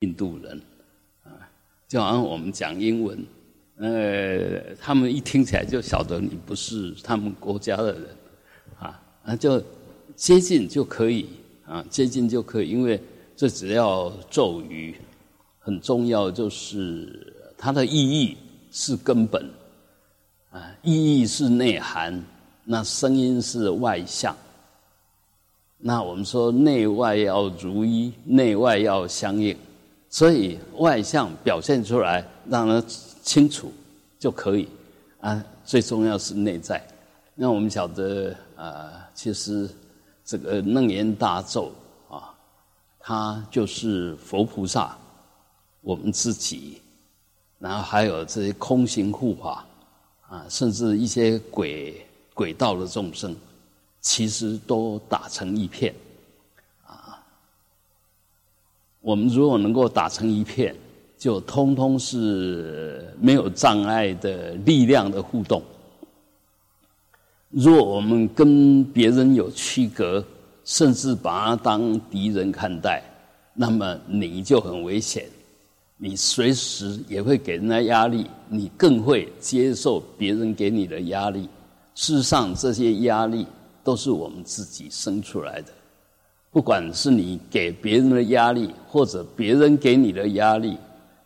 印度人啊，就好像我们讲英文，呃，他们一听起来就晓得你不是他们国家的人啊，那就接近就可以啊，接近就可以，因为这只要咒语很重要，就是它的意义是根本啊，意义是内涵，那声音是外向。那我们说内外要如一，内外要相应，所以外向表现出来让人清楚就可以啊。最重要是内在。那我们晓得啊，其实这个楞严大咒啊，它就是佛菩萨，我们自己，然后还有这些空行护法啊，甚至一些鬼鬼道的众生。其实都打成一片，我们如果能够打成一片，就通通是没有障碍的力量的互动。若我们跟别人有区隔，甚至把他当敌人看待，那么你就很危险。你随时也会给人家压力，你更会接受别人给你的压力。事实上，这些压力。都是我们自己生出来的，不管是你给别人的压力，或者别人给你的压力，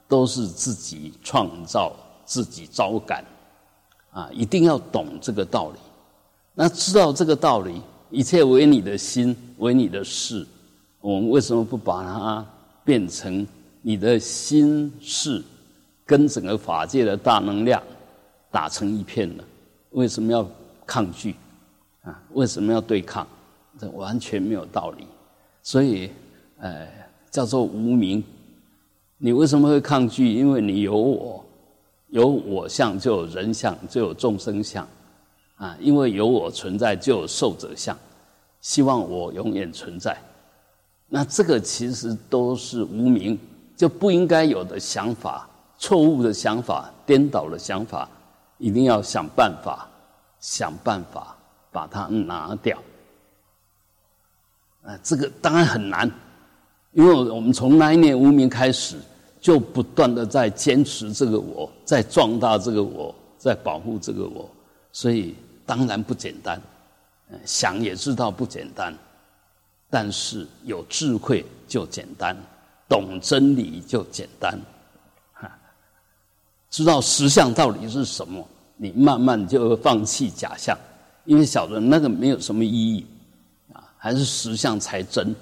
都是自己创造、自己招感。啊，一定要懂这个道理。那知道这个道理，一切为你的心，为你的事。我们为什么不把它变成你的心事，跟整个法界的大能量打成一片呢？为什么要抗拒？啊，为什么要对抗？这完全没有道理。所以，呃，叫做无名。你为什么会抗拒？因为你有我，有我相就有人相，就有众生相。啊，因为有我存在，就有受者相。希望我永远存在。那这个其实都是无名，就不应该有的想法，错误的想法，颠倒的想法，一定要想办法，想办法。把它拿掉，啊，这个当然很难，因为我们从那一念无名开始，就不断的在坚持这个我，在壮大这个我，在保护这个我，所以当然不简单。想也知道不简单，但是有智慧就简单，懂真理就简单，哈，知道实相到底是什么，你慢慢就会放弃假象。因为晓得那个没有什么意义，还是实相才真。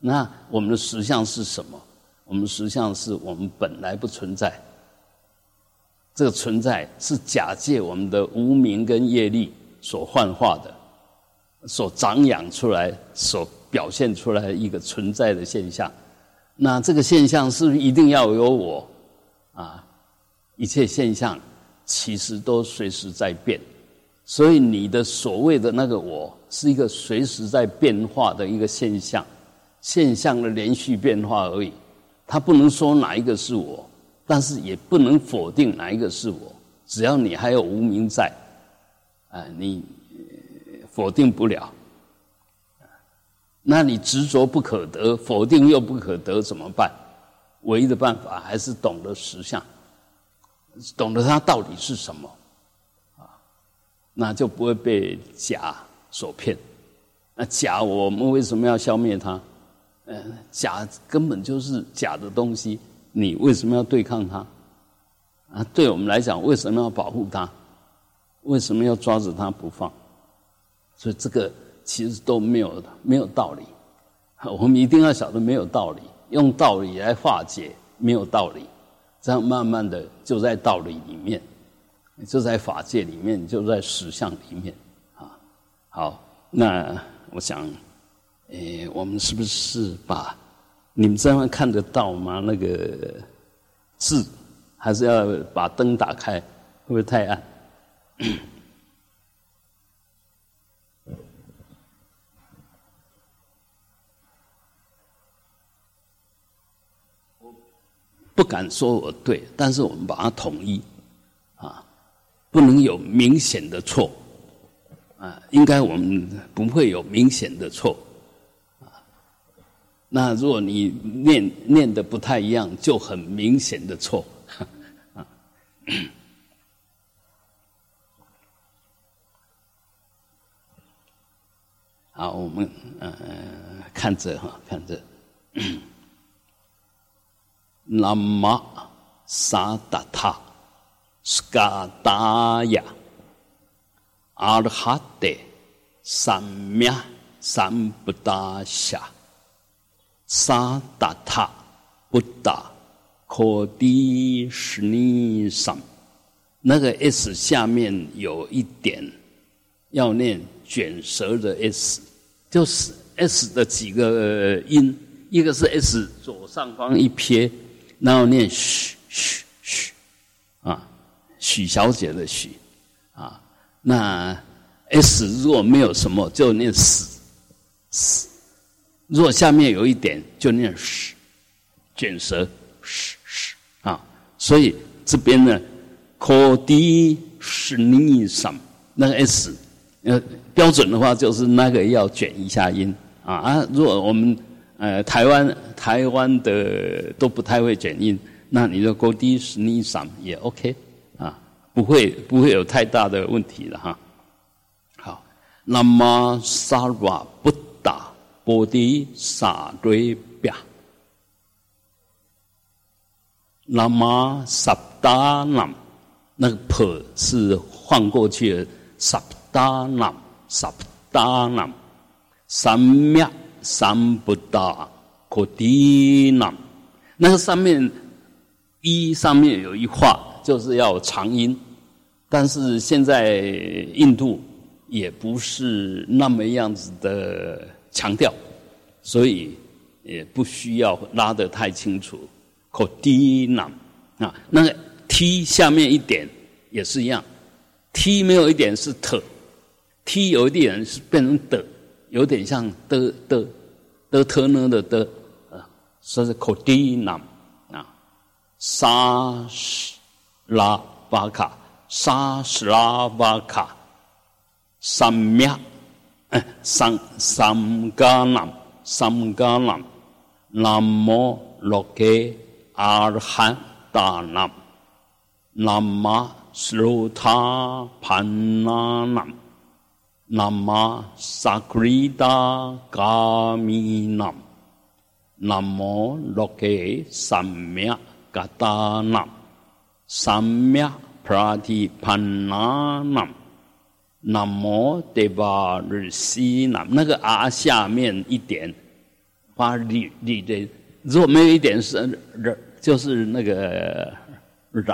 那我们的实相是什么？我们实相是我们本来不存在。这个存在是假借我们的无名跟业力所幻化的，所长养出来、所表现出来一个存在的现象。那这个现象是不是一定要有我？啊，一切现象其实都随时在变。所以你的所谓的那个我，是一个随时在变化的一个现象，现象的连续变化而已。他不能说哪一个是我，但是也不能否定哪一个是我。只要你还有无名在，啊，你否定不了。那你执着不可得，否定又不可得，怎么办？唯一的办法还是懂得实相，懂得它到底是什么。那就不会被假所骗。那假，我们为什么要消灭它？嗯，假根本就是假的东西，你为什么要对抗它？啊，对我们来讲，为什么要保护它？为什么要抓着它不放？所以这个其实都没有没有道理。我们一定要晓得没有道理，用道理来化解没有道理，这样慢慢的就在道理里面。就在法界里面，就在实相里面，啊，好，那我想，诶，我们是不是把你们这样看得到吗？那个字，还是要把灯打开，会不会太暗？我不敢说我对，但是我们把它统一。不能有明显的错，啊，应该我们不会有明显的错，啊，那如果你念念的不太一样，就很明显的错。啊，好，我们呃看着哈，看着。那么萨达他 skataya. Arhatte samya. Sambuddhasya satatha buddha kodishnisam. 那个 s 下面有一点要念卷舌的 s，就是 s 的几个音，一个是 s 左上方一撇，然后念嘘嘘嘘。啊。许小姐的许，啊，那 s 如果没有什么，就念死死；如果下面有一点，就念屎，卷舌屎屎啊。所以这边呢，可低是逆上那个 s，呃，标准的话就是那个要卷一下音啊啊。如果我们呃，台湾台湾的都不太会卷音，那你的高低是逆上也 OK，不会不会有太大的问题了哈。好，那么萨瓦不达波迪萨瑞表，那么萨达南那个婆是换过去的萨达南萨达南三秒。三不达可低南，那个上面一上面有一画，就是要长音，但是现在印度也不是那么样子的强调，所以也不需要拉得太清楚。口低南啊，那个 t 下面一点也是一样，t 没有一点是特，t 有一点是变成的。有点像的的的特呢的的啊，说是口低南啊，沙斯拉巴卡沙斯拉巴卡三灭哎三三迦南三迦南南无罗格阿尔罕达南南无斯卢塔潘那南。南无萨格里达伽弥南，南无罗格三藐嘎达南，三藐菩提潘那，个啊下面一点发里里的，如果没有一点是日，就是那个日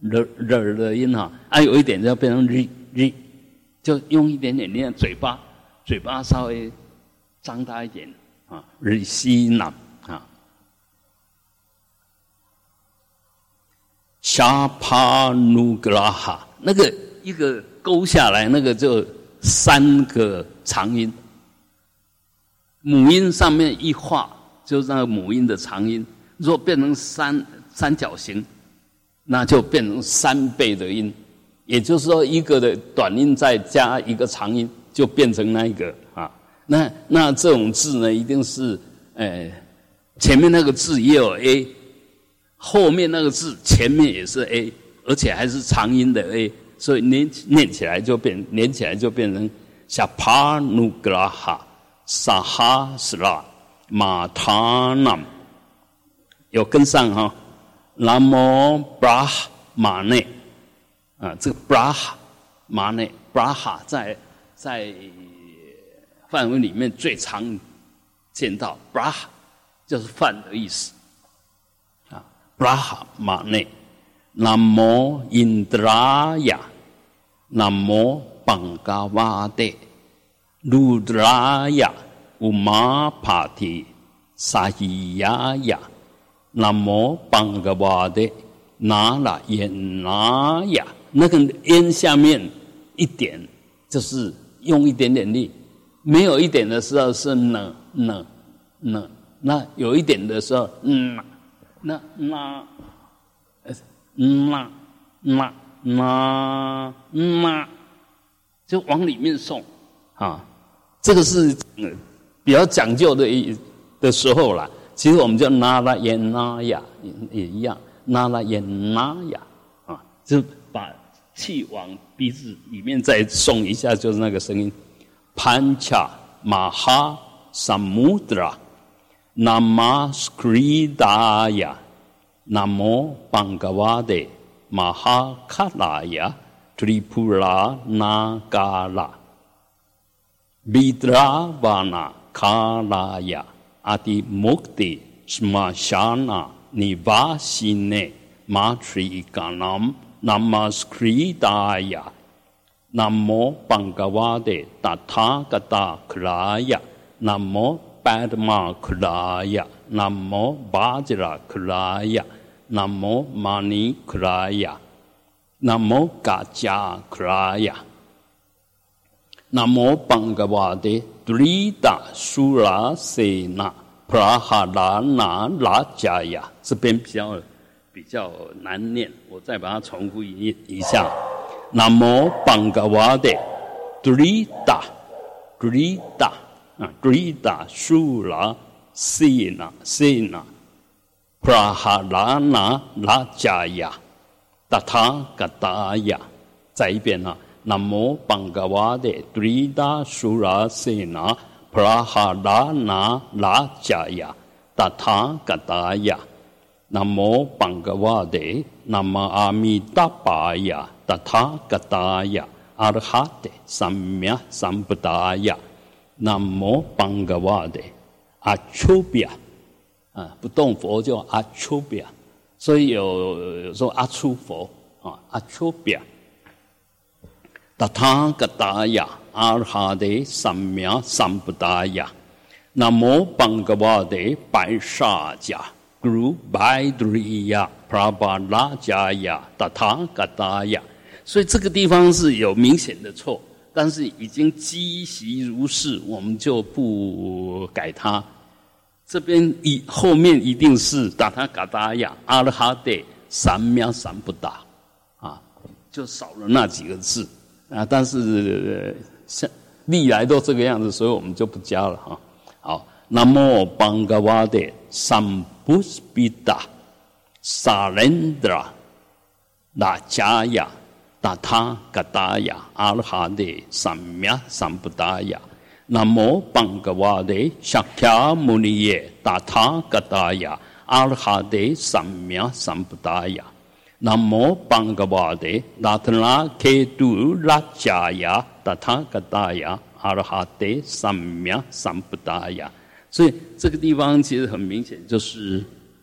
日日的音哈，啊有一点就要变成日日。就用一点点练嘴巴，嘴巴稍微张大一点啊，日西南啊，沙帕努格拉哈，那个一个勾下来，那个就三个长音，母音上面一画，就是那个母音的长音。若变成三三角形，那就变成三倍的音。也就是说，一个的短音再加一个长音，就变成那一个啊。那那这种字呢，一定是，呃，前面那个字也有 a，后面那个字前面也是 a，而且还是长音的 a，所以念念起来就变，连起来就变成像帕努格拉哈萨哈斯拉马塔南，有跟上哈，南无布拉马内。啊，这个 braha 马内 braha 在在范文里面最常见到 braha 就是饭的意思啊，braha 马内，南无印度拉雅，南无邦嘎瓦德，卢德拉雅，乌玛帕提，萨希亚雅，南无邦嘎瓦德，那拉耶那雅。那个烟下面一点，就是用一点点力；没有一点的时候是呢呢呢，那有一点的时候，嗯，那那那那那那，就往里面送啊。这个是比较讲究的一的时候啦，其实我们叫那拉耶那呀，也也一样，那拉耶那呀，啊，就把气往鼻子里面再送一下，就是那个声音，潘恰马哈萨穆德拉，那玛斯克里达呀，那么邦格瓦德马哈卡拉呀。Tripura Nagara Vidravana Kalaya Adi Mukti Smashana Nivasine Matrikanam Namaskridaya Namo Bhagavate Tathagata Kraya Namo Padma Kraya Namo Vajra Kraya Namo Mani Kraya 南无嘎迦克拉呀，南无邦格瓦的杜里达苏拉塞那普拉哈拉那拉迦呀，这边比较比较难念，我再把它重复一一下。南无邦格瓦的杜里达杜里达啊杜里达苏拉塞那塞那普拉哈拉那拉迦呀。达他嘎达呀，再一遍啊！南无邦嘎瓦的杜里达苏拉塞那普拉哈拉那拉迦呀，达他嘎达呀！南无邦嘎瓦的南无阿弥达巴呀，达他嘎达呀！阿罗哈的三藐三菩达呀！南无邦嘎瓦的阿丘比亚。啊，不动佛叫阿丘比亚。所以有有说阿丘佛啊，阿出表，达他格达呀，阿哈的三藐三不达呀，南无邦格瓦的白沙迦，Guru Bhaidriya Prabhala 迦呀，达他格达呀。所以这个地方是有明显的错，但是已经积习如是，我们就不改它。这边一后面一定是达他嘎达呀阿拉哈德三藐三不达啊，就少了那几个字啊。但是像历来都这个样子，所以我们就不加了哈。好，那么邦格瓦的三不比达萨伦德拉加呀达他嘎达呀阿拉哈德三藐三不达呀。南无邦格瓦的萨迦牟尼耶达他嘎达呀阿罗哈的三藐三菩提呀。南无邦格瓦的那特拉克杜拉迦呀达他嘎达呀阿罗哈的三藐三菩提呀。所以这个地方其实很明显就是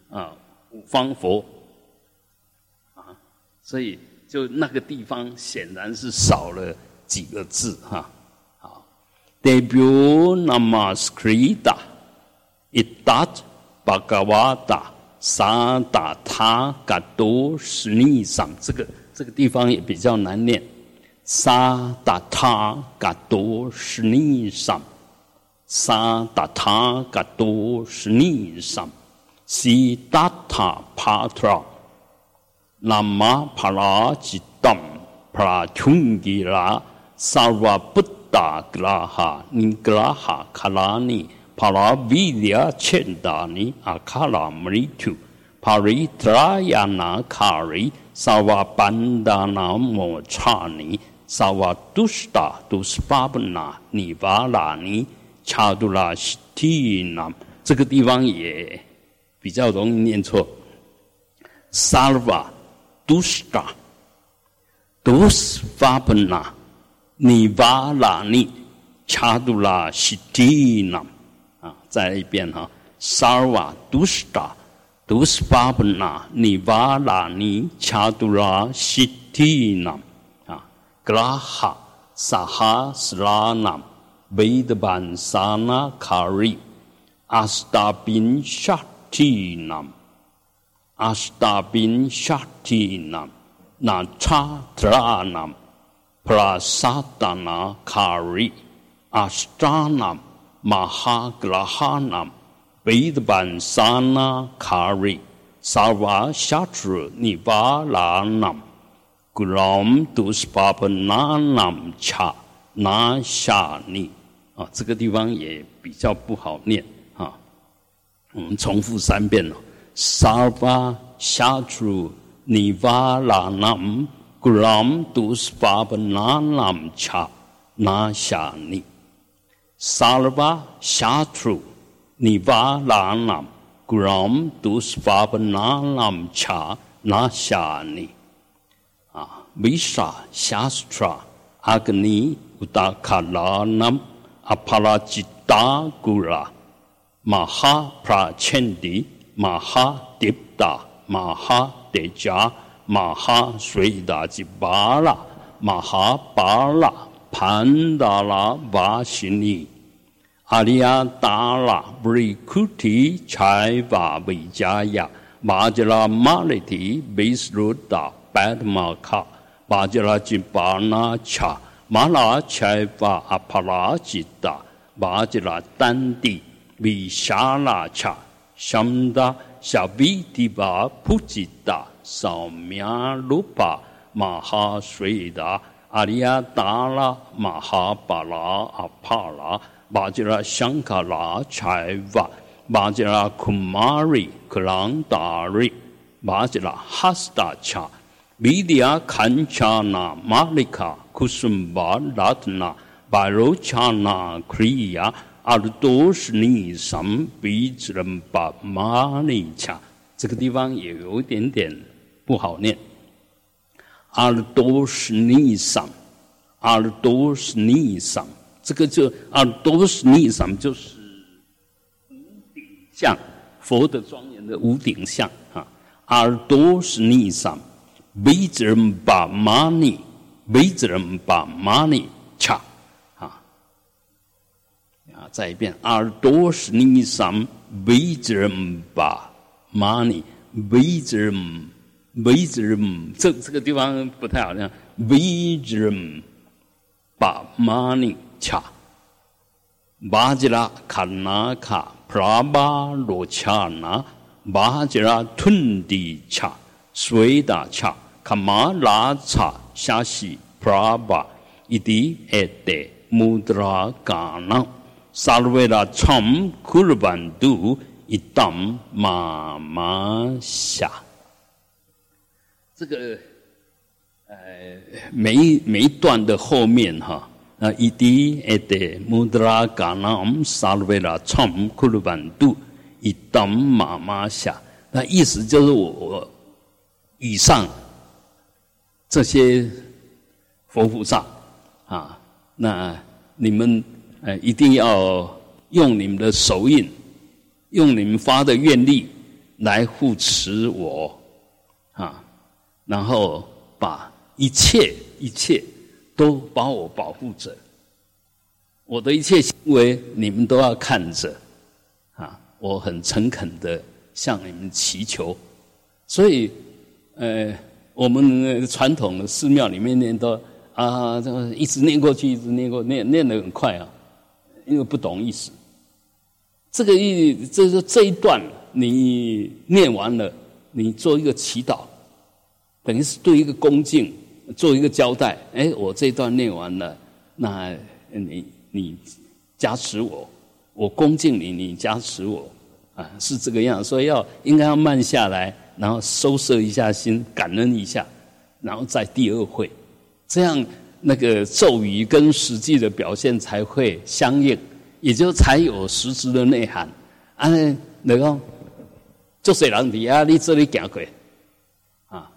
啊五方佛啊，所以就那个地方显然是少了几个字哈。debut namaskritā itat bhagavata sadata gato snisam 这个这个地方也比较难念 sadata gato snisam sadata gato snisam siddhartha patra 南马帕拉吉当帕拉琼吉拉萨瓦布达格拉哈尼格拉哈卡拉尼帕拉维迪亚切达尼阿卡拉梅提，帕里特拉亚纳卡瑞萨瓦班达纳莫查尼萨瓦杜斯达杜斯巴布纳尼瓦拉尼查杜拉西提纳这个地方也比较容易念错。萨瓦瓦杜斯达杜斯巴布纳。尼瓦拉尼恰杜拉西蒂纳啊，再来一遍哈。萨瓦杜斯达杜斯巴布纳尼瓦拉尼恰杜拉西蒂纳啊。格拉哈萨哈斯拉纳维德班萨那卡瑞阿斯达宾沙提纳阿斯达宾沙提纳那查特拉纳。prasatana kari ashtanam mahagrahanam vedbansana kari sarva shatra nivaranam gram duspapananam cha na shani 啊，这个地方也比较不好念啊。我们重复三遍了。巴夏 tru 尼瓦拉南古朗杜斯巴布那南恰那夏尼。萨巴马哈迪、达、马哈德加、马哈水达吉巴拉、马哈巴拉、潘达拉瓦西尼、阿里亚达拉布里库提、柴瓦维加亚、马吉拉马里提、贝斯鲁达、巴德马卡、马吉拉吉巴纳恰、马拉柴瓦阿帕拉吉达、马吉拉丹蒂。维沙拉恰、香达、夏比提巴、普吉达、扫米亚鲁巴、马哈水达、阿里亚达拉、马哈巴拉、阿帕拉、巴吉拉香卡拉、柴瓦、巴吉拉库马瑞、克朗达瑞、巴吉拉哈斯达恰、米迪亚坎恰纳、马里卡、库苏巴拉特纳、巴罗恰纳、克里亚。耳朵是你上鼻子人把马尼恰，这个地方也有一点点不好念。耳朵是你上，耳朵是你上，这个就耳朵是你上，就是屋顶像佛的庄严的屋顶像啊。耳朵是你上，鼻子人把马尼，鼻子人把马尼恰。再一遍，耳朵是你上维兹人把 money 维兹人维兹人这这个地方不太好听，维兹人把 money 恰。巴吉拉卡纳卡。普拉巴罗恰纳巴吉拉吞地恰。水达恰。卡马拉恰夏西。普拉巴。伊迪埃德穆德拉嘎纳。萨鲁维拉从库鲁班杜一当妈妈下，这个呃每一每一段的后面哈，那一滴一滴穆德拉嘎那姆萨鲁维拉从库鲁班杜一当妈妈下，那意思就是我以上这些佛菩萨啊，那你们。呃，一定要用你们的手印，用你们发的愿力来护持我，啊，然后把一切一切都把我保护着，我的一切行为你们都要看着，啊，我很诚恳的向你们祈求，所以，呃，我们传统的寺庙里面念都啊，这个一直念过去，一直念过，念念得很快啊。因为不懂意思，这个意，这是这一段你念完了，你做一个祈祷，等于是对一个恭敬做一个交代。哎，我这一段念完了，那你你加持我，我恭敬你，你加持我，啊，是这个样。所以要应该要慢下来，然后收摄一下心，感恩一下，然后再第二会，这样。那个咒语跟实际的表现才会相应，也就才有实质的内涵。啊，那个就是人底啊，你这里讲过啊，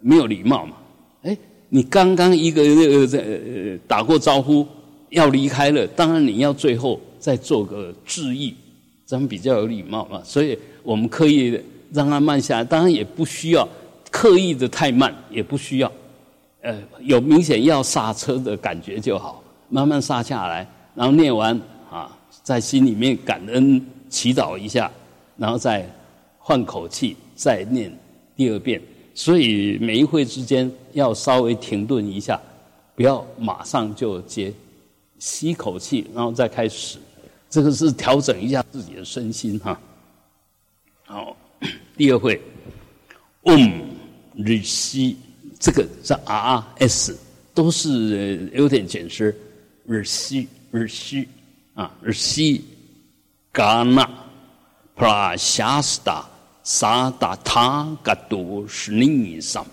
没有礼貌嘛？哎，你刚刚一个呃打过招呼要离开了，当然你要最后再做个致意，这样比较有礼貌嘛。所以我们刻意让他慢下来，当然也不需要刻意的太慢，也不需要。呃，有明显要刹车的感觉就好，慢慢刹下来，然后念完啊，在心里面感恩祈祷一下，然后再换口气再念第二遍。所以每一会之间要稍微停顿一下，不要马上就接，吸口气然后再开始。这个是调整一下自己的身心哈。好，第二会嗡日西。这个是 R S，都是有点简诗，日西日西啊日西，嘎那 prashasta sadata gado shnisam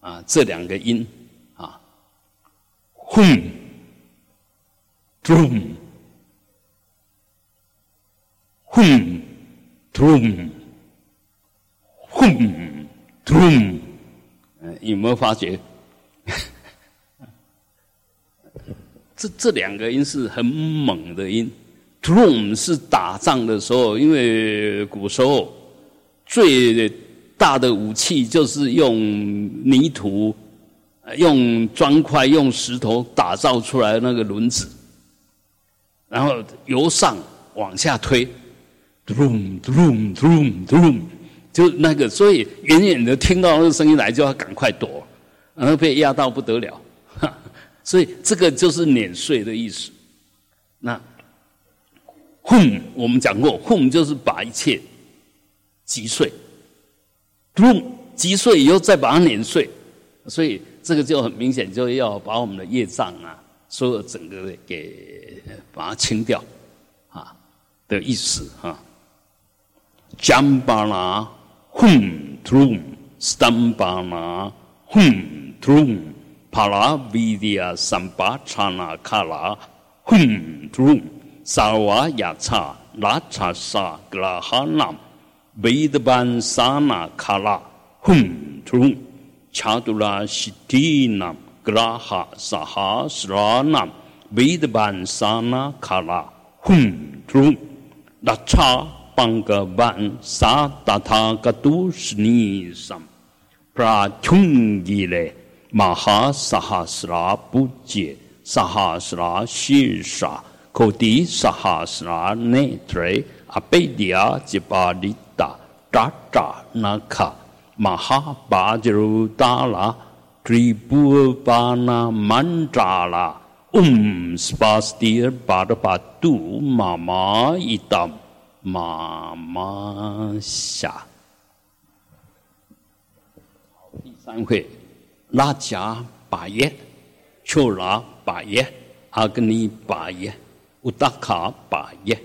啊，这两个音啊，hum drum hum drum hum drum，有没有发觉？这这两个音是很猛的音，drum 是打仗的时候，因为古时候最大的武器就是用泥土、用砖块、用石头打造出来那个轮子，然后由上往下推，drum drum drum drum，就那个，所以远远的听到那个声音来，就要赶快躲，然后被压到不得了。所以这个就是碾碎的意思。那 home 我们讲过，home 就是把一切击碎咚击碎以后再把它碾碎，所以这个就很明显，就要把我们的业障啊，所有整个给把它清掉啊的意思啊。Jambala hum trum stambana hum trum pala vidya samba chana kala hum trum sawa yatha lachasa grahanam vidban sana kala hum trum chadula siddhinam graha sahasranam vidban sana kala hum trum la cha 拉哈南维德班萨那卡拉哼 rum 查杜拉西蒂南格拉哈萨哈斯拉妈妈下。第三会，拉贾巴耶，秋拉巴耶，阿格尼巴耶，乌达卡巴耶，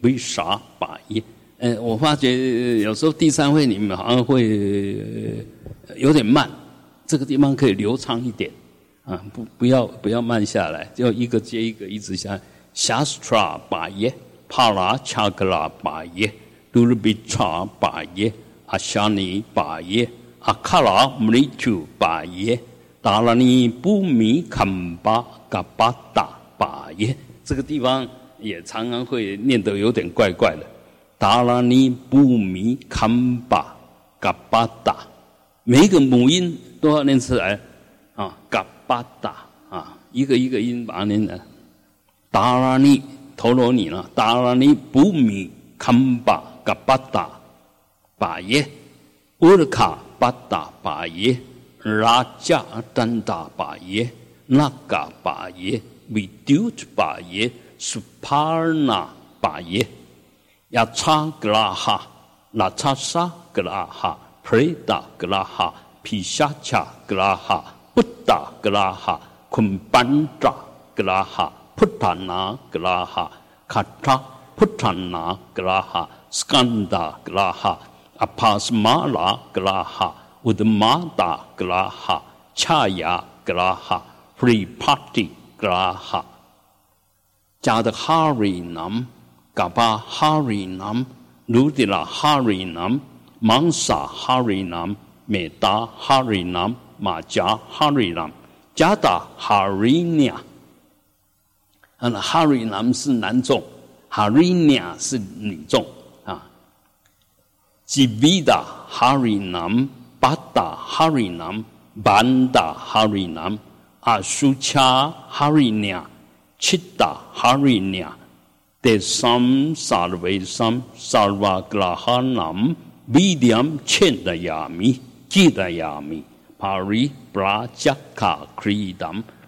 维沙巴耶。嗯，我发觉有时候第三会你们好像会有点慢，这个地方可以流畅一点，啊，不不要不要慢下来，就一个接一个，一直下，下 stra 巴耶。帕拉恰格拉巴耶、杜鲁比查巴耶、阿夏尼巴耶。阿卡拉姆里图巴耶，达拉尼布米坎巴嘎巴达巴耶，这个地方也常常会念得有点怪怪的。达拉尼布米坎巴嘎巴达，每一个母音都要念出来啊，嘎巴达啊，一个一个音把它念的。达拉尼陀罗尼了，达拉尼布米坎巴嘎巴达巴耶，乌尔卡。巴达巴耶，拉加丹达巴耶，那嘎巴耶，维丢特巴耶，苏帕尔纳巴耶，亚查格拉哈，拉查沙格拉哈，普雷达格拉哈，皮夏恰格拉哈，布达格拉哈，昆班扎格拉哈，普塔纳格拉哈，卡查普塔纳格拉哈，斯坎达格拉哈。阿帕斯马拉格拉哈，乌德马达格拉哈，恰亚格拉哈，Free Party 格拉哈，加的哈瑞南，嘎巴哈瑞南，卢迪拉哈瑞南，芒萨哈瑞南，美达哈瑞南，马加哈瑞南，加达哈瑞尼亚。嗯，哈瑞南是男众，哈瑞尼亚是女众。Jivida Harinam, Bata Harinam, Banda Harinam, Asucha Harinya, Chitta Harinya, Desam Sarvesam Sarvagrahanam, Vidyam Chendayami, Gidayami, Pari Brajaka Kridam,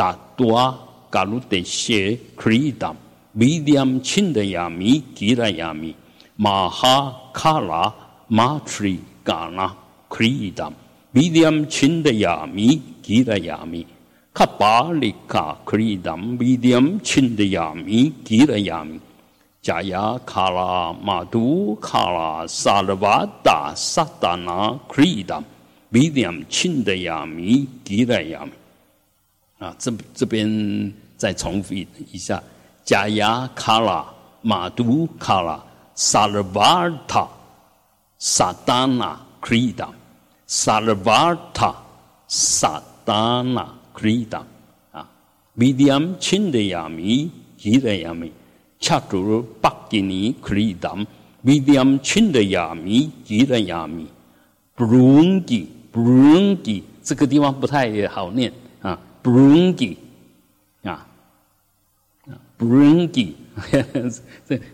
的亚米那拉耶克里达米点亲的亚米吉拉亚米大多嘎鲁德谢克里达米点亲的亚米吉拉亚米大多嘎鲁德谢克里达米点亲的亚米吉拉亚米马哈卡拉马特里嘎拉克里达米点亲的亚米吉拉亚米卡巴里卡克里达米。啊，这这边再重复一一下，加雅卡拉马都卡拉萨勒瓦塔萨达纳克利达，萨勒瓦塔萨达纳克利达啊，medium chin 的雅米吉德雅米恰多巴基尼克利达 medium chin 的雅米吉德雅米 brungi brungi 这个地方不太好念。Bring it bring it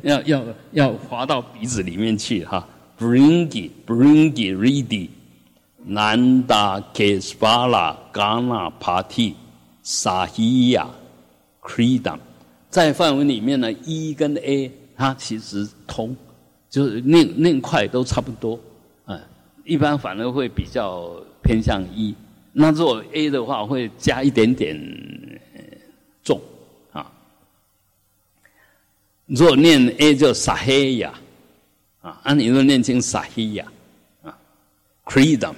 要要要滑到鼻子里面去哈。Bring it bring it Ready 南达 kespala ghana party 希亚 krita 在范围里面呢 e 跟 a 它其实通就是那那块都差不多。嗯一般反而会比较偏向 e 那若 A 的话，会加一点点重啊。若念 A 叫撒黑呀，啊，按你说念成撒黑呀，啊，Creedam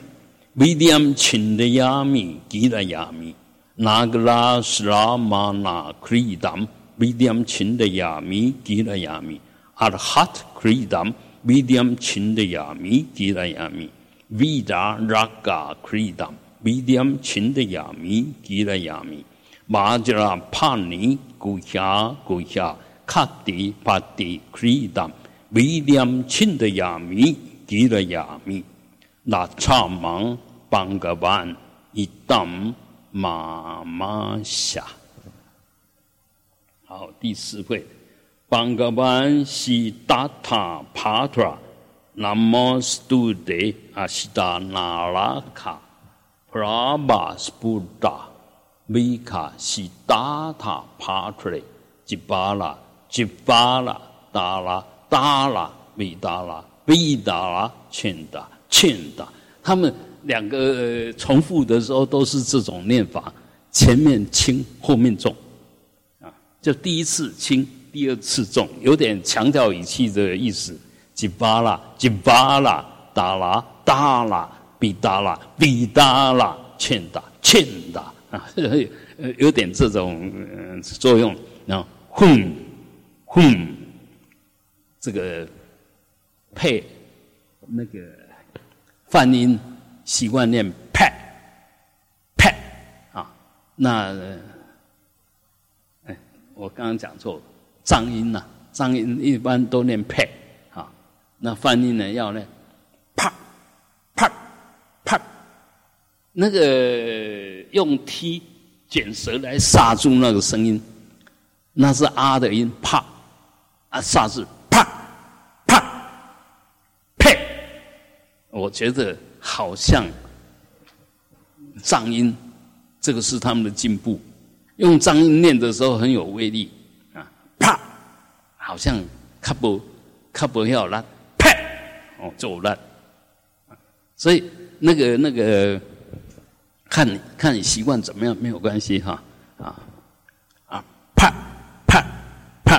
Vidam Chindayami Gidayami Nagla Sramana Creedam Vidam Chindayami Gidayami Arhat Creedam Vidam Chindayami Gidayami Vida Raga Creedam。Medium 亲的亚米吉拉亚米，马吉拉帕尼古夏古夏卡迪帕迪 kridam medium 亲的亚米吉拉亚米，那查芒邦格万一当妈妈下。好，第四会，邦格班西达塔帕特拉，那么斯杜德阿西达那拉卡，普拉巴斯布达，维卡西达塔帕特雷，吉巴拉吉巴拉达拉达拉维达拉维达拉欠达欠达，他们两个重复的时候都是这种念法，前面轻，后面重。啊就第一次轻，第二次重，有点强调语气的意思。吉巴拉，吉巴拉，达拉，达拉，比达拉，比达拉，欠达，欠达啊，有点这种作用。然后，哼，哼，这个配那个泛音习惯念派，派啊，那。我刚刚讲错了，脏音呐，脏音一般都念派，啊，那泛音呢要呢，啪，啪，啪，那个用踢卷舌来刹住那个声音，那是啊的音，啪，啊刹住，啪，啪，呸，我觉得好像藏音，这个是他们的进步。用藏音念的时候很有威力啊！啪，好像卡不卡不要烂，啪，哦，就烂。所以那个那个，看你看你习惯怎么样没有关系哈啊啊！啪啪啪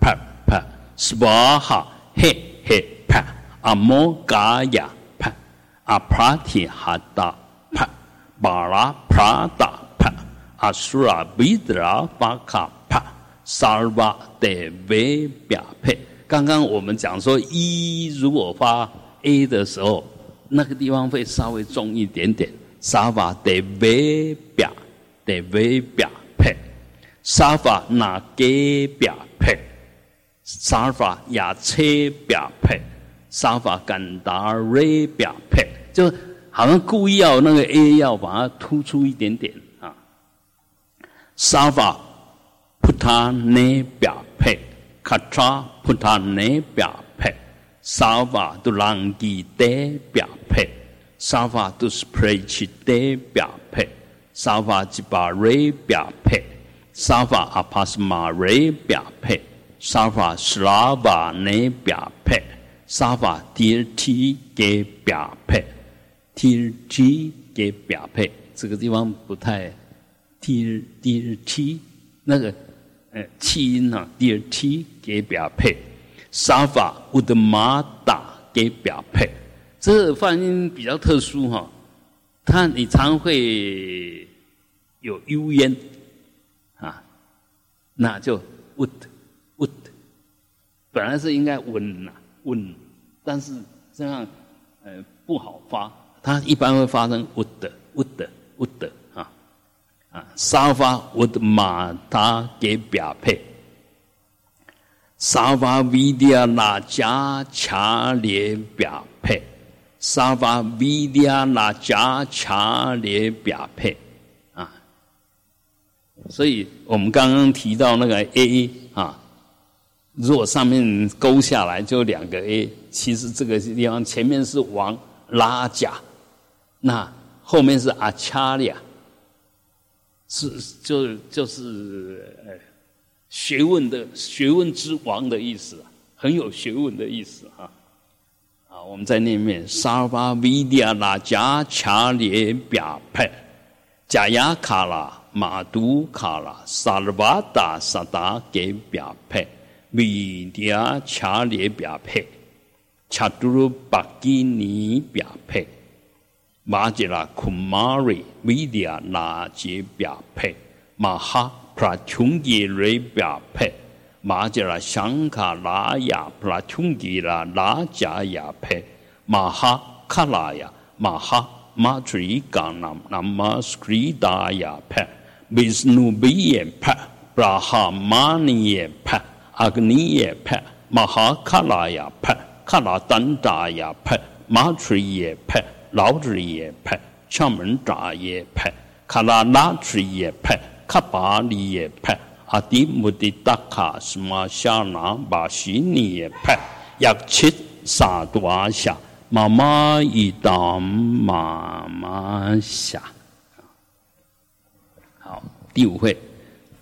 啪啪，斯巴哈嘿嘿啪，阿摩嘎呀啪，阿帕提哈达啪，巴拉帕达啪。阿苏拉比德拉巴卡啪萨尔巴德维表配。刚刚我们讲说，一如果发 A 的时候，那个地方会稍微重一点点。沙法德维表德维表配，沙发那给表配，沙法亚车表配，沙法甘达瑞表配，就好像故意要那个 A 要把它突出一点点啊。沙发普他内表配卡查普塔内表配，沙发都朗吉德表配，沙发都是 prachid 表配，沙发是 bari 表配，沙发啊怕是 mari 表配，沙发 slava ne 表配，沙发 D T 给表配，T T 给表配，这个地方不太 T D T 那个呃气音啊，dirti 给表配，沙发 udmad 给表配。这发音比较特殊哈。它你常会有幽烟啊，那就 wood wood，本来是应该稳呐稳，但是这样呃不好发，它一般会发生 wood wood wood 啊啊。沙发 wood 马达给表配，沙发 video 那加强烈表配，沙发 video 那加查列表配啊，所以我们刚刚提到那个 A 啊，如果上面勾下来就两个 A，其实这个地方前面是王拉贾，那后面是阿恰利亚。是，就就是呃，学问的学问之王的意思，很有学问的意思哈。啊，我们再念一遍：沙巴维迪亚拉加恰列表派，加亚卡拉马杜卡拉萨尔瓦达萨达给表派，维迪亚恰列表派，恰杜鲁巴基尼表派。马吉拉库马瑞维迪亚拉杰表配，马哈普拉琼吉瑞表配，马吉拉香卡拉亚普拉琼吉拉拉加亚配，马哈卡拉亚马哈马追嘎南南马斯阿，迪穆迪达卡什么夏拿巴西尼也派，亚切萨多阿夏，妈妈伊达妈妈夏。好，第五会，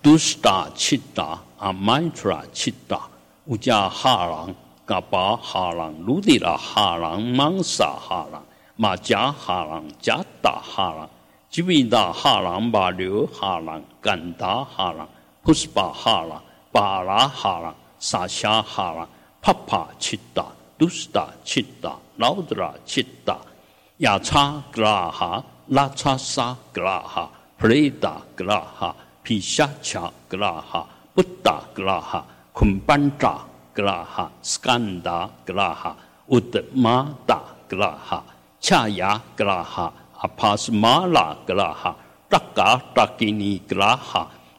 杜斯达切达阿曼特拉切达，乌加哈朗嘎巴哈朗鲁迪拉哈朗曼萨哈朗。马加哈朗、加达哈朗、吉米达哈朗、马留哈朗、甘达哈朗、普斯巴哈朗、巴拉哈朗、沙夏哈朗、帕帕切达、杜斯达切达、劳德拉切达、亚查格拉哈、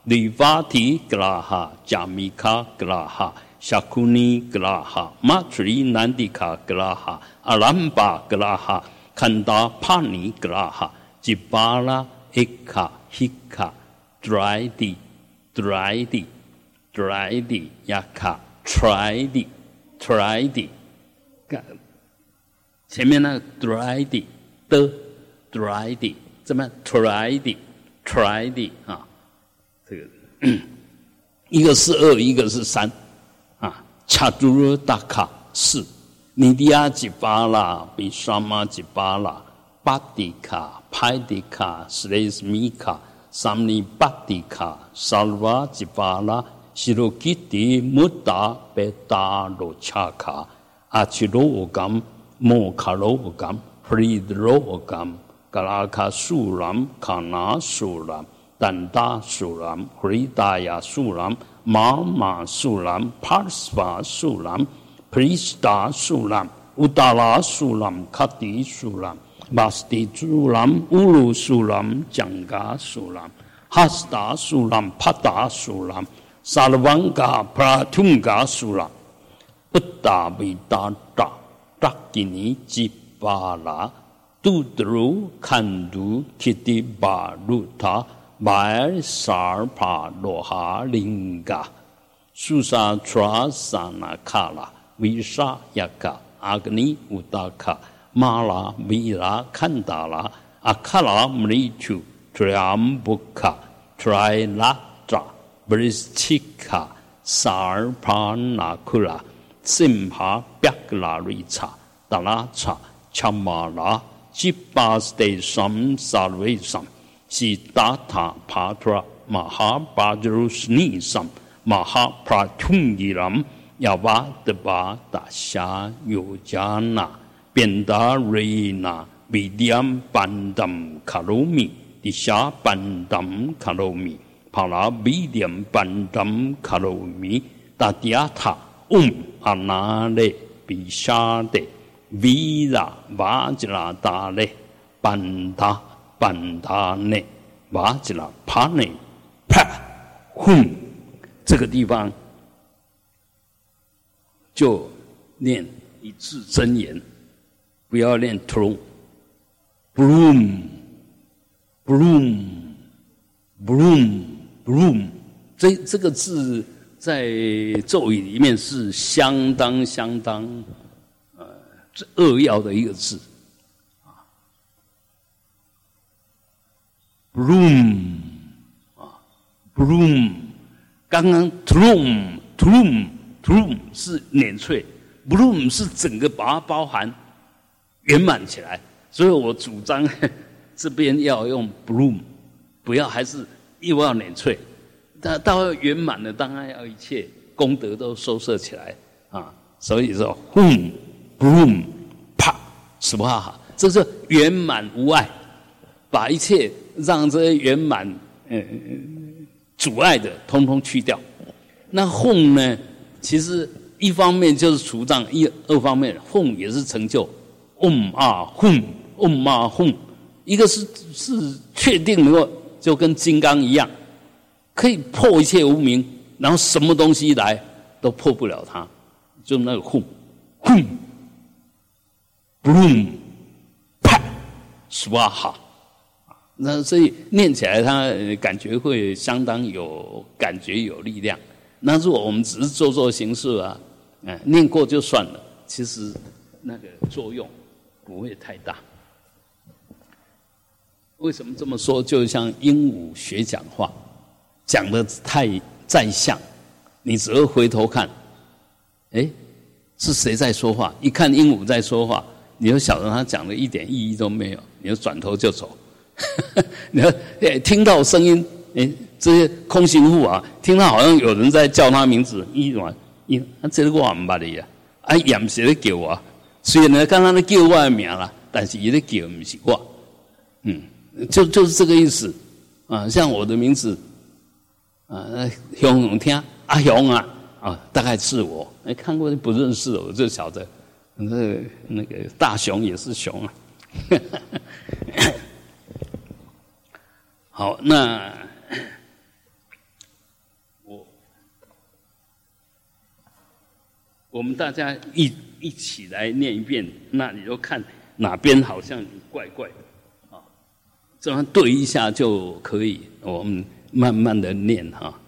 拉查沙格拉哈、普雷达格拉哈、皮夏恰格拉哈、布达格拉哈、昆班扎格拉哈、斯甘达格拉哈、乌德马达格拉哈。恰雅格拉哈阿帕斯马拉格拉哈达嘎达吉尼格拉哈利瓦提格拉哈加米卡格拉哈夏库尼格拉哈马楚里南迪卡格拉哈阿兰巴格拉哈坎达帕尼格拉哈吉巴拉伊卡希卡德莱迪德莱迪德莱迪亚卡 try 的 try 的。前面那个 dried 的 dried 怎么 tried tried 啊？一个是二，一个是三啊。恰杜鲁达卡四，尼迪亚吉巴拉比沙玛吉巴拉巴迪卡派迪卡斯雷斯米卡萨尼巴迪卡萨瓦吉巴拉西罗基蒂穆达贝达罗恰卡阿奇罗甘。摩卡罗甘、弗里德罗甘、格拉卡苏兰、卡纳苏兰、丹达苏兰、弗里达亚苏兰、玛玛苏兰、帕斯瓦苏兰、普里斯达苏兰、乌达拉苏兰、卡迪苏兰、马斯蒂苏兰，乌鲁苏兰，江加苏兰，哈达苏兰，帕达苏兰，萨鲁旺加布拉图加苏拉，不达比达达，达吉尼吉巴拉，杜德鲁坎杜，基蒂巴鲁塔斯蒂苏兰、乌鲁苏兰、江嘎苏兰、哈斯达苏兰、帕达苏兰、萨拉万嘎、普拉图姆嘎苏兰、布达维达达。达吉尼吉巴拉杜德鲁坎杜基蒂巴鲁塔迈尔萨尔帕罗哈林嘎苏萨 tra 萨那卡拉维沙雅卡阿格拉维拉坎达拉阿卡拉姆里图 triambuka trilatra Si tata patra maha patra mahabhadrusnisam mahapratungiram yavadva dasya yojana bendarina vidyam bandam karumi disha bandam karumi Pala vidyam bandam karumi tadyatha um anale bishade vira vajradale panda. 板打内，瓦起了啪内，啪，轰！这个地方就念一字真言，不要念 “true”，“bloom”，“bloom”，“bloom”，“bloom”。这这个字在咒语里面是相当相当呃，最扼要的一个字。Bloom 啊 bloom，刚刚 trum trum trum 是碾碎，bloom 是整个把它包含圆满起来。所以我主张 这边要用 bloom，不要还是又要碾脆，到到圆满了，当然要一切功德都收摄起来啊。所以说，boom bloom，啪，什么哈？这是圆满无碍，把一切让这些圆满嗯阻碍的通通去掉。那 home 呢？其实一方面就是除障，一二方面 home 也是成就。um 啊 home。嗡嘛吽，一个是是确定能够就跟金刚一样，可以破一切无明，然后什么东西来都破不了它，就那个吽，吽，boom，啪，唰哈，那所以念起来他感觉会相当有感觉有力量。那如果我们只是做做形式啊，嗯，念过就算了，其实那个作用不会太大。为什么这么说？就像鹦鹉学讲话，讲的太在相，你只会回头看，哎，是谁在说话？一看鹦鹉在说话，你就晓得他讲的一点意义都没有，你就转头就走。你要听到声音，哎，这些空心物啊，听到好像有人在叫他名字，一晚一，这个我唔捌的呀，啊，也唔是咧叫我，虽然呢刚刚咧叫我的名啦，但是伊咧叫唔是我，嗯。就就是这个意思，啊，像我的名字，啊，熊熊听阿雄啊，啊，大概是我，哎，看过不认识我就晓得，那那个大熊也是熊啊，好，那 我我们大家一一起来念一遍，那你就看哪边好像怪怪的啊。这样对一下就可以，我们慢慢的念哈。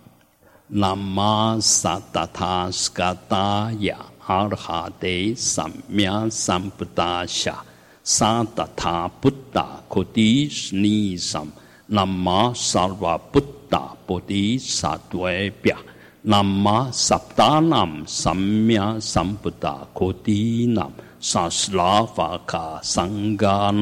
南无萨达他斯嘎达雅阿罗哈德萨弥萨布达夏萨达他布达库迪斯尼萨南无萨瓦布达布迪萨对比南无萨达南萨弥萨布达库迪南萨斯拉法卡桑嘎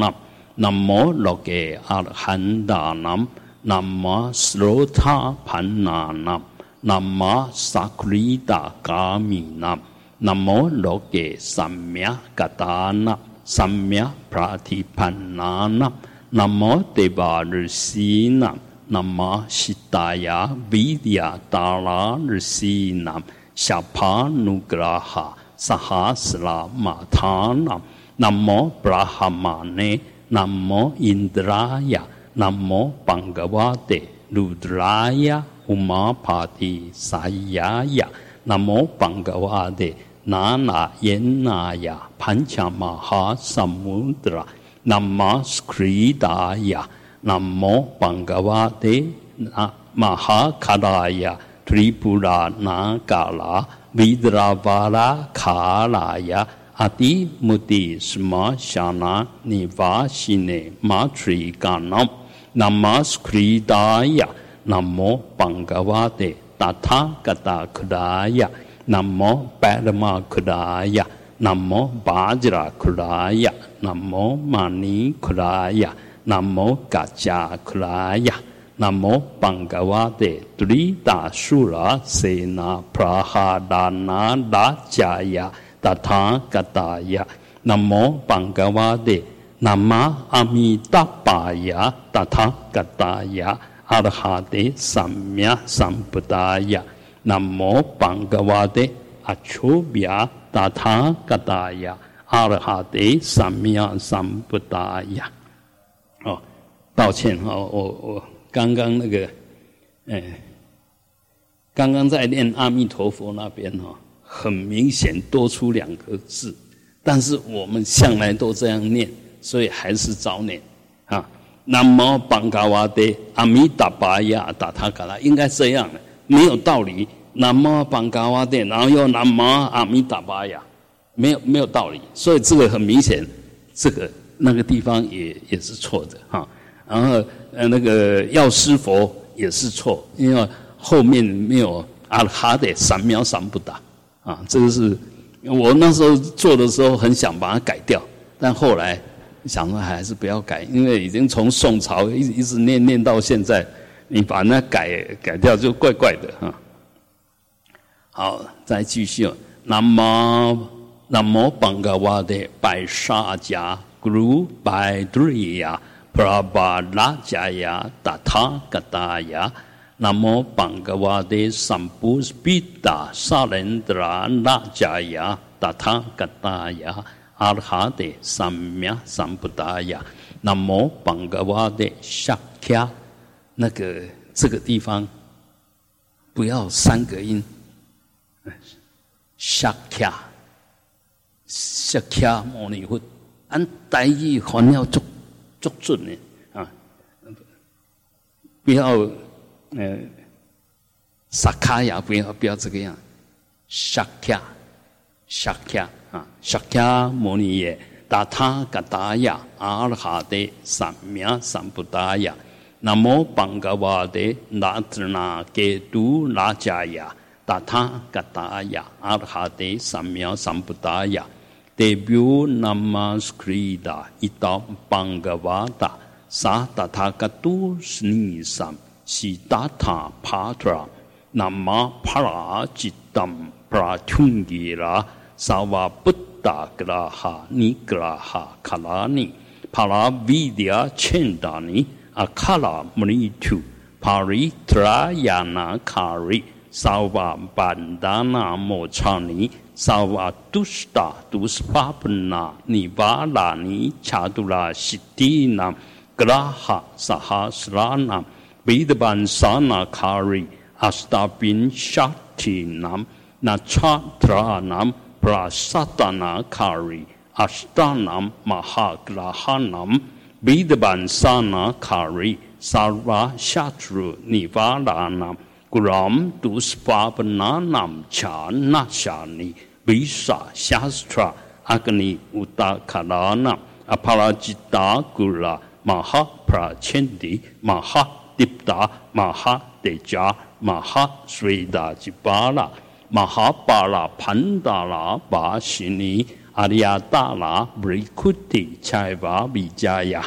南。无罗给阿含达南，南无斯罗他盘那南，南无萨库里达嘎米南，那，三藐菩提盘那南，南无德巴日西南，南无悉达雅维亚达拉日西南，夏帕努格拉哈萨哈斯拉玛塔南，南无布拉哈玛呢。南无印度拉雅，南无邦格瓦德卢德拉雅，乌玛帕提萨雅雅，南无邦格瓦德那那耶那雅，潘恰玛哈萨姆德拉，Namaskridaya Namo Bhagavate Mahakadaya Tripurana Kala Vidravara Kalaya Ati Muti Smashana Nivashine Matrikanam Namaskridaya Namo Bhagavate Tathagata Kudaya Namo Paramakudaya 里布拉那嘎拉维德拉巴拉卡拉呀阿迪穆迪什么夏那尼瓦西内达他嘎达雅，阿拉哈德萨米亚萨不达雅。哦，抱歉哈，我我刚刚那个，哎，刚刚在念阿弥陀佛那边哈，很明显多出两个字，但是我们向来都这样念，所以还是早念啊。南摩班嘎瓦得阿弥达巴雅达他嘎拉，应该这样的，没有道理。南无邦嘎瓦殿，然后又南无阿弥达巴呀，没有没有道理。所以这个很明显，这个那个地方也也是错的哈。然后，呃，那个药师佛也是错，因为后面没有阿哈的三藐三不达啊，这个是我那时候做的时候很想把它改掉，但后来想说还是不要改，因为已经从宋朝一一直念念到现在，你把那改改掉就怪怪的哈。好，再继续，南无南无邦嘎瓦的白沙迦咕噜白杜里亚。普拉巴拉加呀达他嘎达呀，那么邦格瓦的三布斯比达萨伦德拉拉加呀达他嘎达呀，阿拉哈的三藐三菩达呀，那么邦格瓦的夏卡，那个这个地方不要三个音，夏卡夏卡摩尼佛，按大意还要做。足准的啊，不要呃，萨卡呀，不要不要这个样，萨卡萨卡啊，萨卡摩尼耶，达他嘎达呀，阿拉哈的三藐三菩达呀，南无邦嘎瓦的那特那给都那迦呀，达他嘎达呀，阿拉哈的三藐三菩达呀。debut namaskriya ita bangavata sa tathagatu snisam siddhatha patra nama parajitam pratyungira sava buddha graha nigraha kalani paravidya chendani akala mritu paritrayana kari sava bandana mochani 萨瓦杜斯达杜斯巴布纳尼巴拉尼查杜拉西蒂纳格拉哈萨哈斯拉纳贝德班萨纳卡瑞阿斯达宾沙提纳那查特拉纳布拉萨达纳卡瑞阿斯达纳马哈格拉哈纳贝德班萨纳卡瑞萨瓦夏 tru 尼巴拉纳。Gram duspapananam cha nashani visa shastra agni utakarana aparajita gula maha prachendi maha dipta maha deja maha sweda jibala maha bala pandala basini aryadala brikuti chaiva vijaya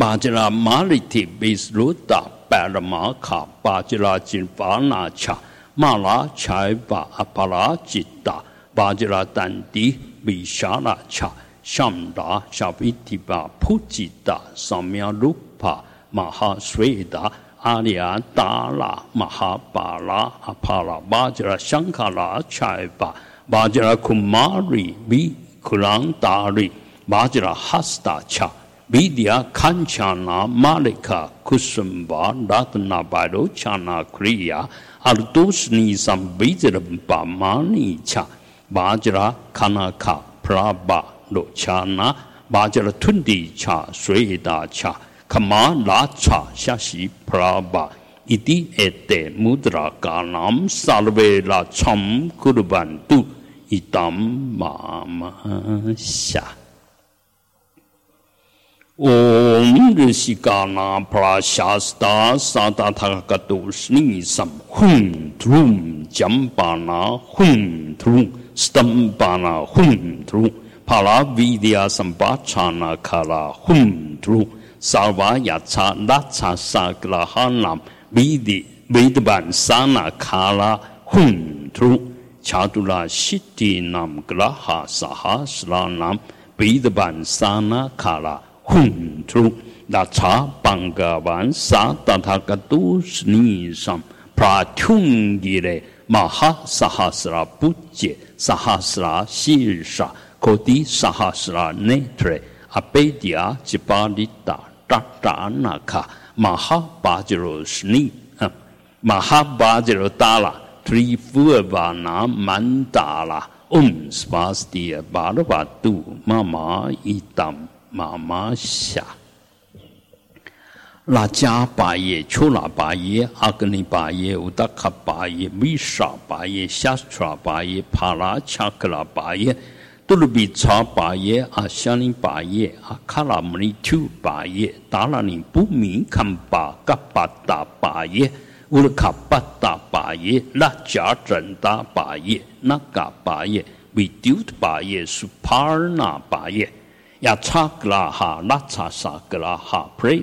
Majra maliti bisruta 巴拉玛卡巴吉拉金巴那恰马拉恰巴阿巴拉吉达巴吉拉丹迪比沙那恰香达夏比提巴普吉达上面鲁帕马哈水达阿里亚达拉马哈巴拉阿帕拉巴吉拉香卡拉恰巴巴吉拉库马瑞比库朗达瑞巴吉拉哈斯达恰。Vidya Kanchana Malika Kusumba Ratna Bhairo Chana Kriya Ardusni Sambijiram Pamani Cha Vajra Kanaka praba Lochana Vajra Tundi Cha Sweda Cha Kama La Cha shashi praba iti ete mudra kanam salvela cham kuru bantu itam mama sha Om Rishikana Prashasta Sadathakatu Snisam Hum Trum Jampana Hum Trum Stambana Hum Trum Palavidya Sambachana Kala Hum Trum Sarva Yatsa Latsa Sagrahanam Vidi Vidban Sana Kala Hum Trum Chadula Shiti Nam Graha Sahasranam Vidban Sana Kala 混出那查邦格万萨达他个都是尼上，帕 tungi 的嘞，马哈萨哈斯拉不解，萨哈斯拉西沙，可迪萨哈斯拉内特阿贝迪亚吉巴里达达达那卡，马哈巴吉罗是尼，马哈巴吉罗达拉，tri 富尔巴那曼达拉，um 斯巴斯蒂巴罗巴杜妈妈。下，拉加巴耶、丘拉巴耶、阿格尼巴耶、乌达卡巴耶、米沙巴耶、夏斯拉巴耶、帕拉恰克拉巴耶、杜鲁比查巴耶、阿香尼巴耶、阿卡拉姆尼丘巴耶、达拉尼布米坎巴嘎巴达巴耶、乌鲁卡巴达巴耶、拉加真达巴耶、那嘎巴耶、维丢特巴耶、苏帕尔纳巴耶。亚查格拉哈、拉查萨格拉哈、普雷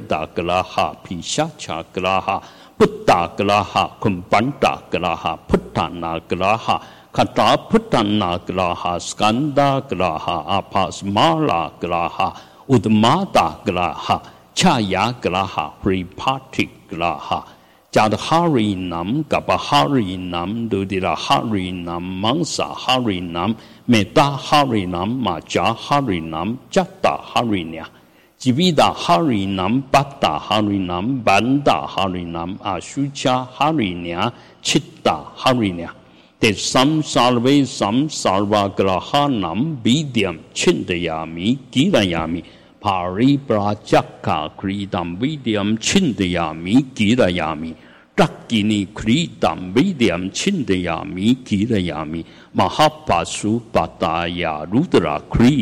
达格拉哈、皮夏恰格拉哈、布达格拉哈、昆班达格拉哈、普塔纳格拉哈、卡达普塔纳格拉哈、斯坎达格拉哈、阿帕斯马拉格拉哈、乌德马达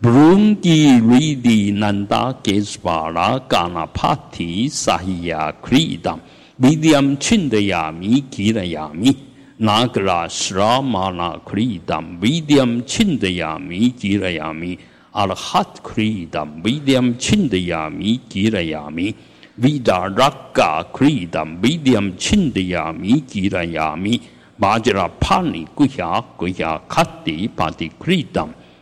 南。美达哈瑞南马加哈瑞南加达哈瑞娘，吉比达哈瑞南巴达哈瑞南班达哈瑞南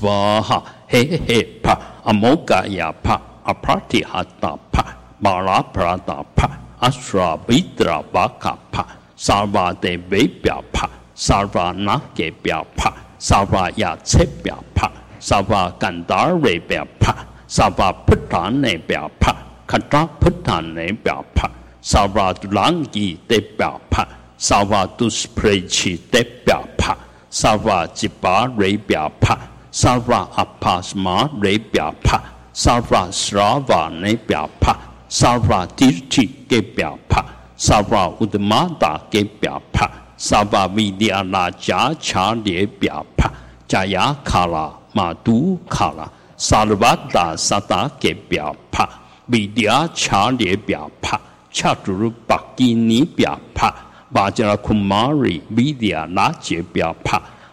Pa Swaha He He Pa Amogaya Pa Apratihata Pa Malaprata Pa 阿舍维德拉巴卡帕，萨瓦的维表帕，萨瓦那给表帕，萨瓦亚切表帕，萨瓦甘达瑞表帕，萨瓦普塔内表帕，卡扎普塔内表帕，萨瓦杜朗吉的表帕，萨瓦杜斯普雷奇的表帕，萨瓦吉巴瑞表帕，萨瓦阿帕斯马瑞表帕，萨瓦斯拉瓦内表帕。萨瓦迪提给表帕，萨瓦乌德马达给表帕，萨瓦维利亚拉加查列表帕，加雅卡拉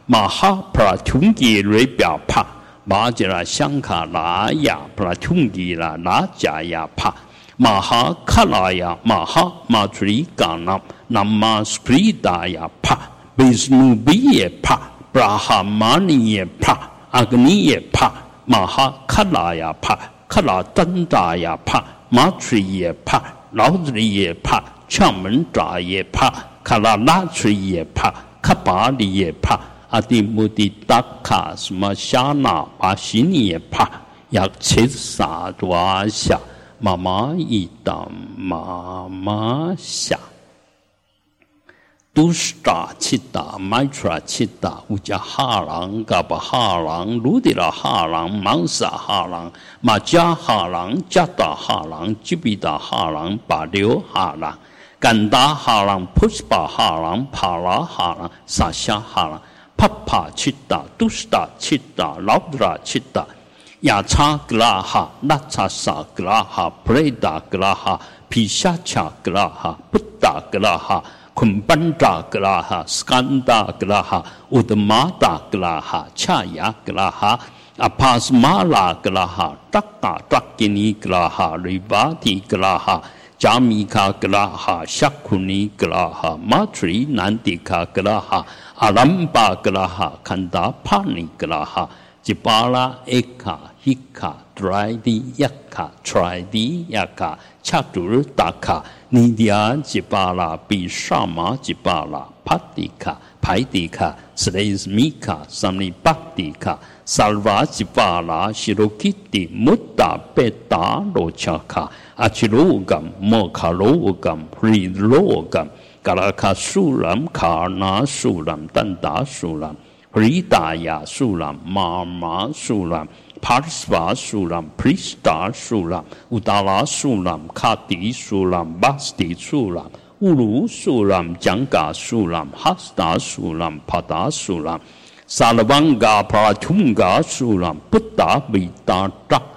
马都卡拉萨鲁巴达萨达给表帕维迪亚帕马杰表帕马哈普拉图吉瑞表帕巴加拉香卡拉雅普拉图吉拉拉加亚帕马哈卡拉雅马哈马 tru 里嘎纳那玛斯普里达亚帕维斯努比耶帕。布拉哈玛尼耶帕阿格尼耶帕马哈卡拉呀帕卡拉丹达呀帕马吹耶帕老子耶帕敲门扎耶帕卡拉拉吹耶帕卡巴里耶帕阿蒂穆蒂达卡什么夏那巴西尼耶帕呀切萨多阿夏妈妈一当妈妈下。都是大七大，买出来七大，乌加哈郎，嘎巴哈郎，鲁迪拉哈郎，芒萨哈郎，马加哈郎，加达哈郎，吉比达哈郎，巴留哈郎，甘达哈郎，普斯巴哈郎，帕拉哈郎，萨夏哈郎，帕帕七大，都是大七大，劳德拉七大，pappa chitta tusta chitta laudra chitta yacha graha nachasa graha preda graha pishacha graha putta graha kumbanda graha skanda graha udmata graha chaya graha apasmala graha takka takkini graha rivati graha ဂျာမီခာကလာဟာရှက်ခုနီကလာဟာမထရီနန္တိခာကလာဟာ 斯马拉、巴格拉哈、加米卡格拉哈、夏库尼格拉哈、马特里南迪卡格拉哈、阿兰巴格拉哈、坎达帕尼格拉哈、吉巴拉埃卡、希卡、德莱迪亚卡、特莱迪亚卡、恰杜尔达卡。尼迪亚吉巴拉比萨玛吉巴拉帕迪卡派迪卡斯雷斯米卡萨尼巴迪卡萨尔瓦吉巴拉西罗基蒂穆达贝达罗恰卡阿奇罗甘莫卡罗甘普里罗甘嘎拉卡苏兰卡纳苏兰丹达苏兰普里达亚苏兰玛玛苏兰。帕斯瓦苏兰、普里斯达苏兰、乌达拉苏兰、卡迪苏兰、巴斯蒂苏兰、乌鲁苏兰、江嘎苏兰、哈斯达苏兰、帕达苏兰、萨拉邦嘎帕拉图嘎苏兰、布达维达达达吉尼吉巴拉杜杜鲁坎朱吉迪巴鲁扎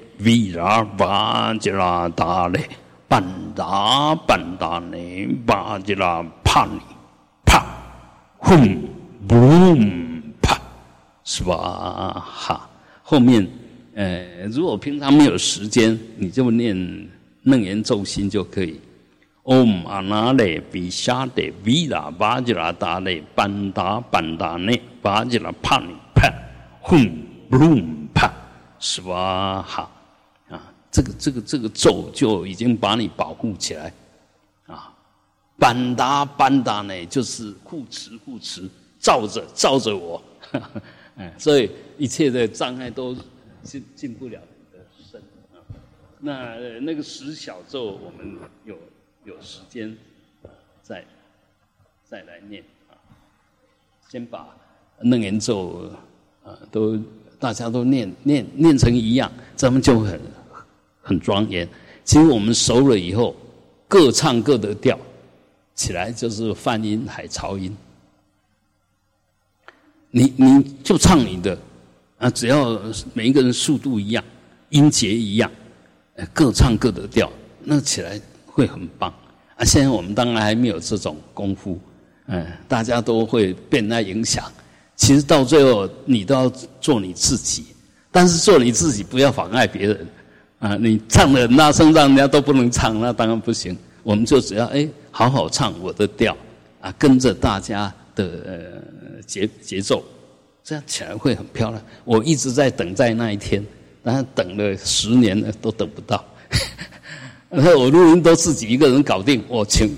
奇卡萨尔帕纳库拉森哈别格拉瑞查达拉查恰马拉吉巴斯德桑萨尔维拉巴吉鲁斯尼桑马哈普拉达。勒比夏勒维拉巴吉拉达勒班达班达内巴吉拉帕尼帕轰嘣帕是吧？哈，后面呃，如果平常没有时间，你就念。楞严咒心就可以。Om 阿那勒比夏德维拉巴吉拉达勒班这个这个这个咒就已经把你保护起来啊。班达班达呢，就是护持护持，罩着罩着我，哎，所以一切的障碍都进进不了你的身啊。那那个十小咒，我们有有时间再再来念啊。先把楞严咒啊都大家都念念念成一样，咱们就很很庄严。其实我们熟了以后，各唱各的调，起来就是泛音、海潮音。你你就唱你的啊，只要每一个人速度一样，音节一样。各唱各的调，那起来会很棒啊！现在我们当然还没有这种功夫，嗯，大家都会被那影响。其实到最后，你都要做你自己，但是做你自己不要妨碍别人啊！你唱的那声让人家都不能唱，那当然不行。我们就只要哎好好唱我的调啊，跟着大家的呃节节奏，这样起来会很漂亮。我一直在等待那一天，但是等了十年了都等不到。然后我录音都自己一个人搞定，我请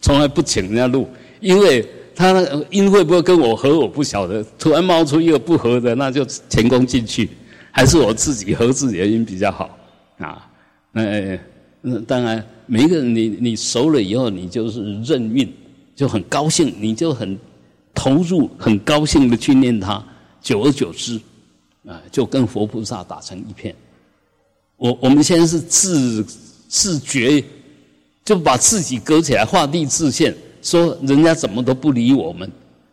从来不请人家录，因为他那个音会不会跟我合我不晓得，突然冒出一个不合的，那就前功尽弃。还是我自己合自己的音比较好啊。那那当然，每一个人你你熟了以后，你就是任运，就很高兴，你就很投入，很高兴的去念它。久而久之，啊，就跟佛菩萨打成一片。我我们现在是自自觉，就把自己隔起来，画地自限，说人家怎么都不理我们。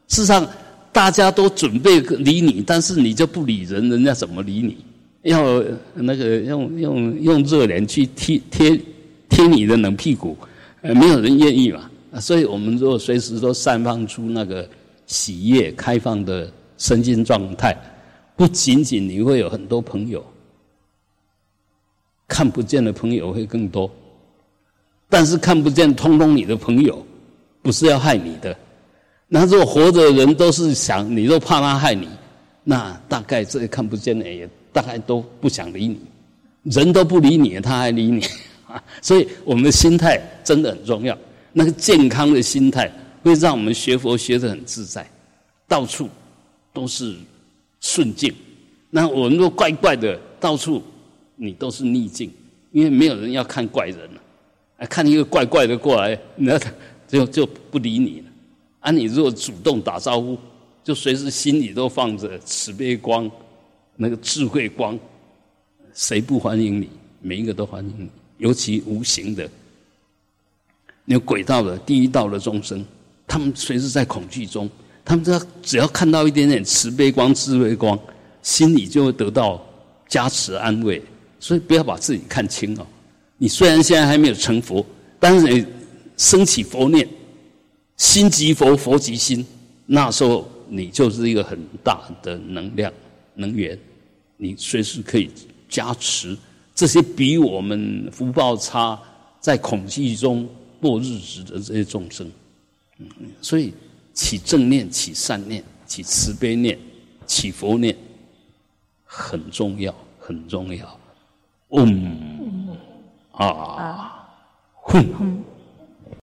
事实上，大家都准备理你，但是你就不理人，人家怎么理你？要那个用用用热脸去贴贴贴你的冷屁股，呃，没有人愿意嘛。所以我们如果随时都散发出那个喜悦、开放的身心状态，不仅仅你会有很多朋友。看不见的朋友会更多，但是看不见通通你的朋友，不是要害你的。那如果活着的人都是想你，都怕他害你，那大概这些看不见的也大概都不想理你。人都不理你，他还理你啊？所以我们的心态真的很重要。那个健康的心态会让我们学佛学得很自在，到处都是顺境。那我们若怪怪的，到处。你都是逆境，因为没有人要看怪人了，啊，看一个怪怪的过来，那就就不理你了。啊，你如果主动打招呼，就随时心里都放着慈悲光，那个智慧光，谁不欢迎你？每一个都欢迎你，尤其无形的，有轨道的第一道的众生，他们随时在恐惧中，他们只要只要看到一点点慈悲光、智慧光，心里就会得到加持安慰。所以不要把自己看轻哦。你虽然现在还没有成佛，但是你升起佛念，心即佛，佛即心，那时候你就是一个很大的能量能源，你随时可以加持这些比我们福报差、在恐惧中过日子的这些众生。嗯，所以起正念、起善念、起慈悲念、起佛念很重要，很重要。嗯啊，哼。